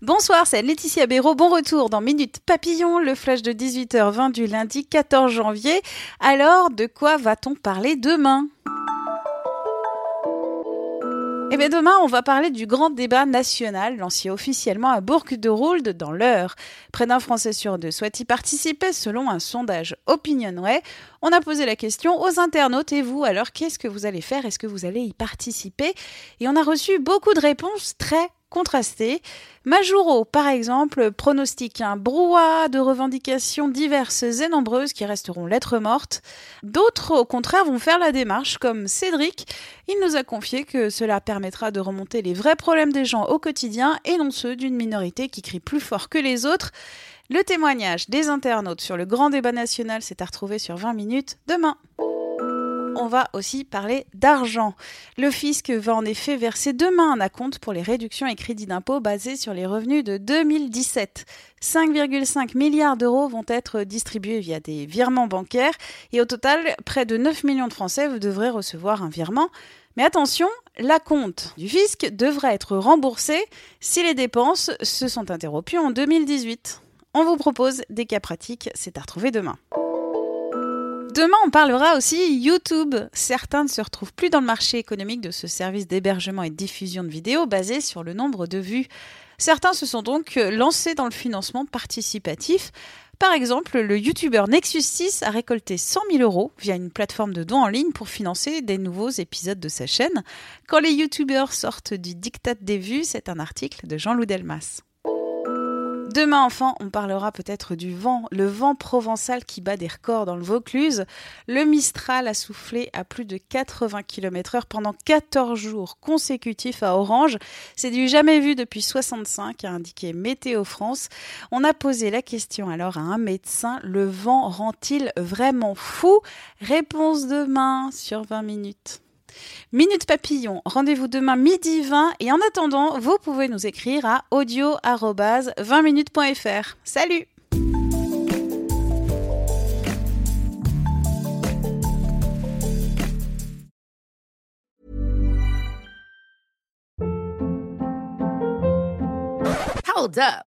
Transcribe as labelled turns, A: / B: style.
A: Bonsoir, c'est Laetitia Béraud. Bon retour dans Minute Papillon, le flash de 18h20 du lundi 14 janvier. Alors, de quoi va-t-on parler demain? Eh bien demain, on va parler du grand débat national lancé officiellement à Bourg-de-Roulde dans l'heure. Près d'un Français sur deux souhaite y participer selon un sondage Opinionway. On a posé la question aux internautes et vous, alors qu'est-ce que vous allez faire? Est-ce que vous allez y participer? Et on a reçu beaucoup de réponses très contrastées. Majuro, par exemple, pronostique un brouhaha de revendications diverses et nombreuses qui resteront lettres mortes. D'autres, au contraire, vont faire la démarche, comme Cédric. Il nous a confié que cela permettra de remonter les vrais problèmes des gens au quotidien et non ceux d'une minorité qui crie plus fort que les autres. Le témoignage des internautes sur le grand débat national s'est à retrouver sur 20 minutes demain on va aussi parler d'argent. Le fisc va en effet verser demain un acompte pour les réductions et crédits d'impôt basés sur les revenus de 2017. 5,5 milliards d'euros vont être distribués via des virements bancaires et au total, près de 9 millions de Français devraient recevoir un virement. Mais attention, l'acompte du fisc devra être remboursé si les dépenses se sont interrompues en 2018. On vous propose des cas pratiques, c'est à retrouver demain. Demain, on parlera aussi YouTube. Certains ne se retrouvent plus dans le marché économique de ce service d'hébergement et de diffusion de vidéos basé sur le nombre de vues. Certains se sont donc lancés dans le financement participatif. Par exemple, le YouTuber Nexus 6 a récolté 100 000 euros via une plateforme de dons en ligne pour financer des nouveaux épisodes de sa chaîne. Quand les YouTubers sortent du diktat des vues, c'est un article de Jean-Loup Delmas. Demain, enfin, on parlera peut-être du vent, le vent provençal qui bat des records dans le Vaucluse. Le Mistral a soufflé à plus de 80 km/h pendant 14 jours consécutifs à Orange. C'est du jamais vu depuis 65, a indiqué Météo France. On a posé la question alors à un médecin le vent rend-il vraiment fou? Réponse demain sur 20 minutes. Minute Papillon, rendez-vous demain midi 20 et en attendant, vous pouvez nous écrire à audio-20minutes.fr. Salut
B: Hold up.